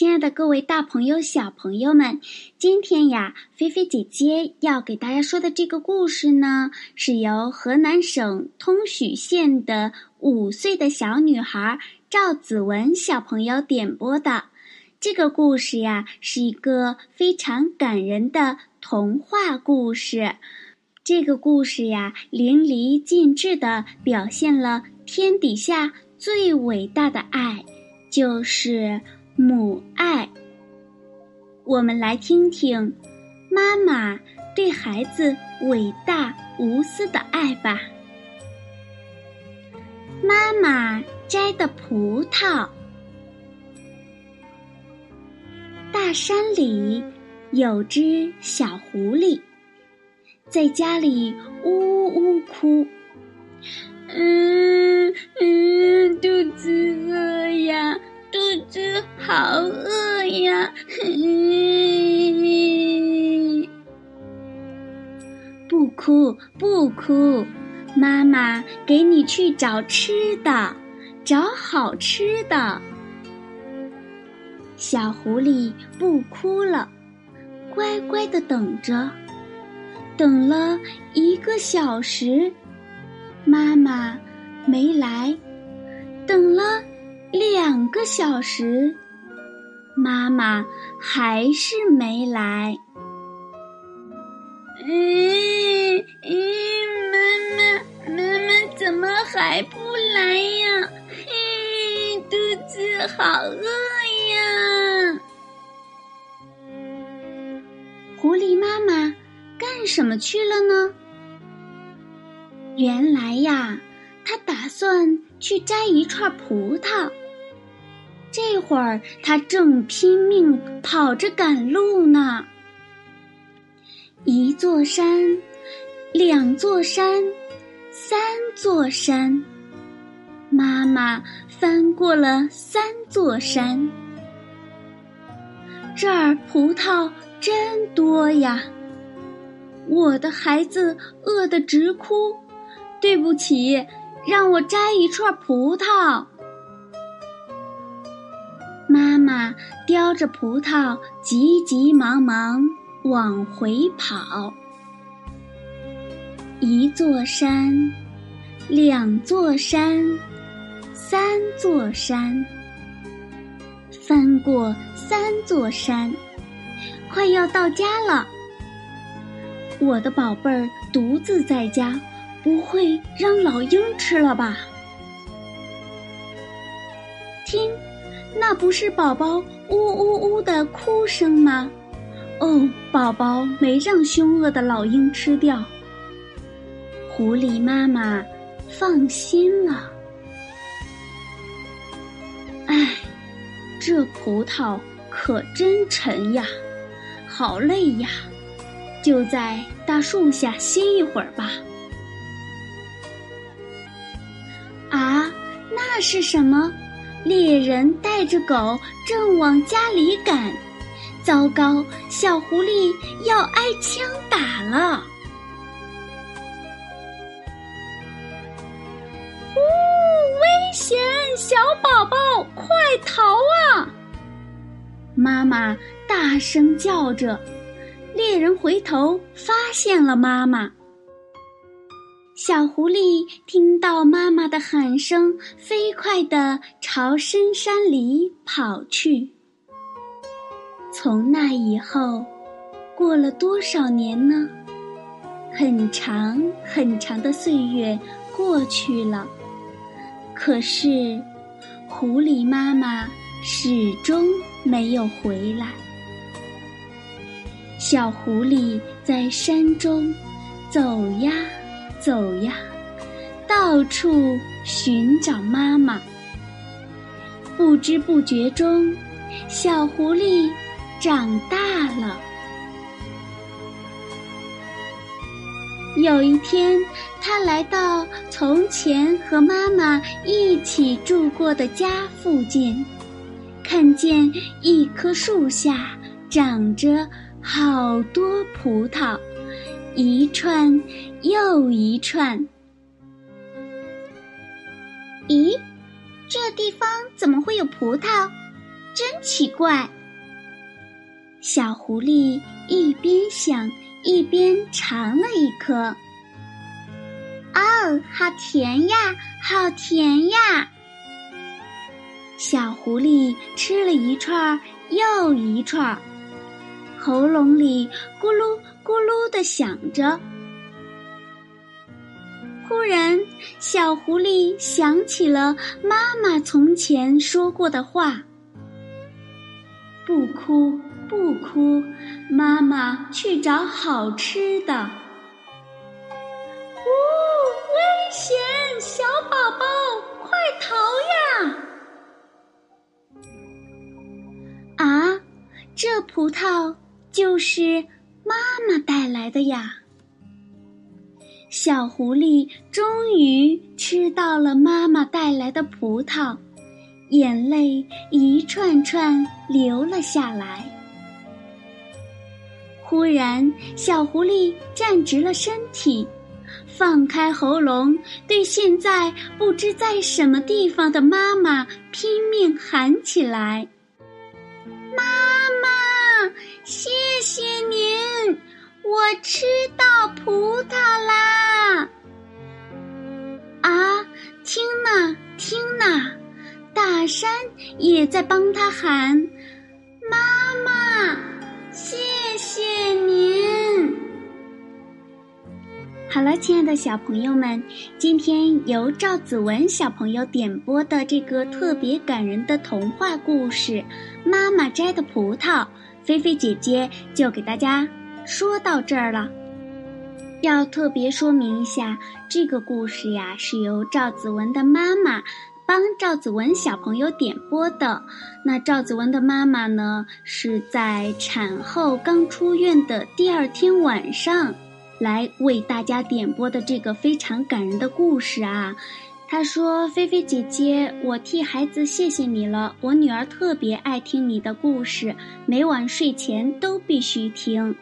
亲爱的各位大朋友、小朋友们，今天呀，菲菲姐姐要给大家说的这个故事呢，是由河南省通许县的五岁的小女孩赵子文小朋友点播的。这个故事呀，是一个非常感人的童话故事。这个故事呀，淋漓尽致的表现了天底下最伟大的爱，就是。母，我们来听听妈妈对孩子伟大无私的爱吧。妈妈摘的葡萄。大山里有只小狐狸，在家里呜呜哭，找吃的，找好吃的。小狐狸不哭了，乖乖的等着，等了一个小时，妈妈没来，等了。两个小时，妈妈还是没来。嗯还不来呀？嘿，肚子好饿呀！狐狸妈妈干什么去了呢？原来呀，她打算去摘一串葡萄。这会儿，他正拼命跑着赶路呢。一座山，两座山，三座山，妈妈翻过了三座山。这儿葡萄真多呀！我的孩子饿得直哭，对不起，让我摘一串葡萄。妈妈叼着葡萄，急急忙忙往回跑。一座山，两座山，三座山，翻过三座山，快要到家了。我的宝贝儿独自在家，不会让老鹰吃了吧？听。那不是宝宝呜呜呜的哭声吗？哦，宝宝没让凶恶的老鹰吃掉。狐狸妈妈放心了。唉，这葡萄可真沉呀，好累呀，就在大树下歇一会儿吧。啊，那是什么？猎人带着狗正往家里赶，糟糕！小狐狸要挨枪打了！险！小宝宝，快逃啊！妈妈大声叫着，猎人回头发现了妈妈。小狐狸听到妈妈的喊声，飞快地朝深山里跑去。从那以后，过了多少年呢？很长很长的岁月过去了，可是狐狸妈妈始终没有回来。小狐狸在山中走呀。走呀，到处寻找妈妈。不知不觉中，小狐狸长大了。有一天，他来到从前和妈妈一起住过的家附近，看见一棵树下长着好多葡萄，一串又一串。咦，这地方怎么会有葡萄？真奇怪！小狐狸一边想。一边尝了一颗，哦，好甜呀，好甜呀！小狐狸吃了一串又一串，喉咙里咕噜咕噜的响着。忽然，小狐狸想起了妈妈从前说过的话：“不哭。”不哭，妈妈去找好吃的。危险！小宝宝，快逃呀！啊，这葡萄就是妈妈带来的呀。小狐狸终于吃到了妈妈带来的葡萄，眼泪一串串流了下来。忽然，小狐狸站直了身体，放开喉咙，对现在不知在什么地方的妈妈拼命喊起来：“妈妈，谢谢您，我吃到葡萄啦！”啊，听呐，听呐，大山也在帮他喊：“好了，亲爱的小朋友们，今天由赵子文小朋友点播的这个特别感人的童话故事《妈妈摘的葡萄》，菲菲姐姐就给大家说到这儿了。要特别说明一下，这个故事呀是由赵子文的妈妈。帮赵子文小朋友点播的，那赵子文的妈妈呢，是在产后刚出院的第二天晚上，来为大家点播的这个非常感人的故事啊。她说：“菲菲姐姐，我替孩子谢谢你了。我女儿特别爱听你的故事，每晚睡前都必须听。”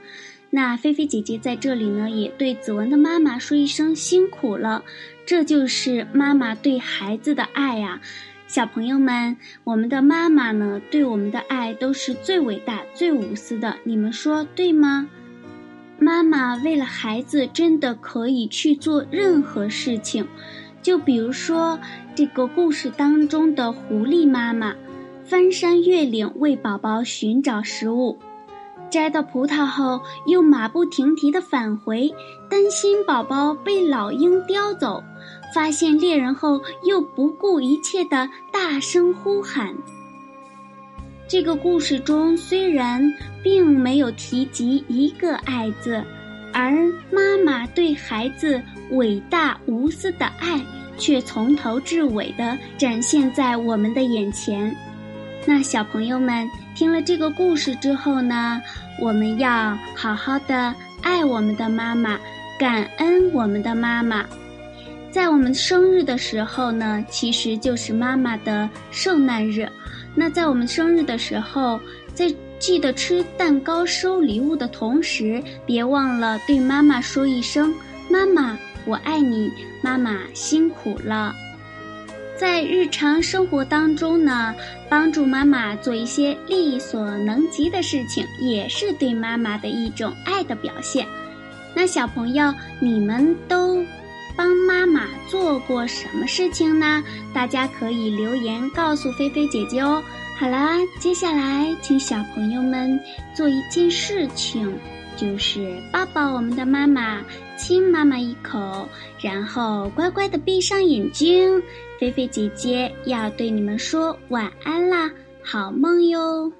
那菲菲姐姐在这里呢，也对子文的妈妈说一声辛苦了。这就是妈妈对孩子的爱呀，小朋友们，我们的妈妈呢，对我们的爱都是最伟大、最无私的，你们说对吗？妈妈为了孩子，真的可以去做任何事情，就比如说这个故事当中的狐狸妈妈，翻山越岭为宝宝寻找食物。摘到葡萄后，又马不停蹄地返回，担心宝宝被老鹰叼走；发现猎人后，又不顾一切地大声呼喊。这个故事中虽然并没有提及一个“爱”字，而妈妈对孩子伟大无私的爱，却从头至尾地展现在我们的眼前。那小朋友们。听了这个故事之后呢，我们要好好的爱我们的妈妈，感恩我们的妈妈。在我们生日的时候呢，其实就是妈妈的圣诞日。那在我们生日的时候，在记得吃蛋糕、收礼物的同时，别忘了对妈妈说一声：“妈妈，我爱你。”妈妈辛苦了。在日常生活当中呢，帮助妈妈做一些力所能及的事情，也是对妈妈的一种爱的表现。那小朋友，你们都帮妈妈做过什么事情呢？大家可以留言告诉菲菲姐姐哦。好啦，接下来请小朋友们做一件事情，就是抱抱我们的妈妈，亲妈妈一口，然后乖乖的闭上眼睛。菲菲姐姐要对你们说晚安啦，好梦哟。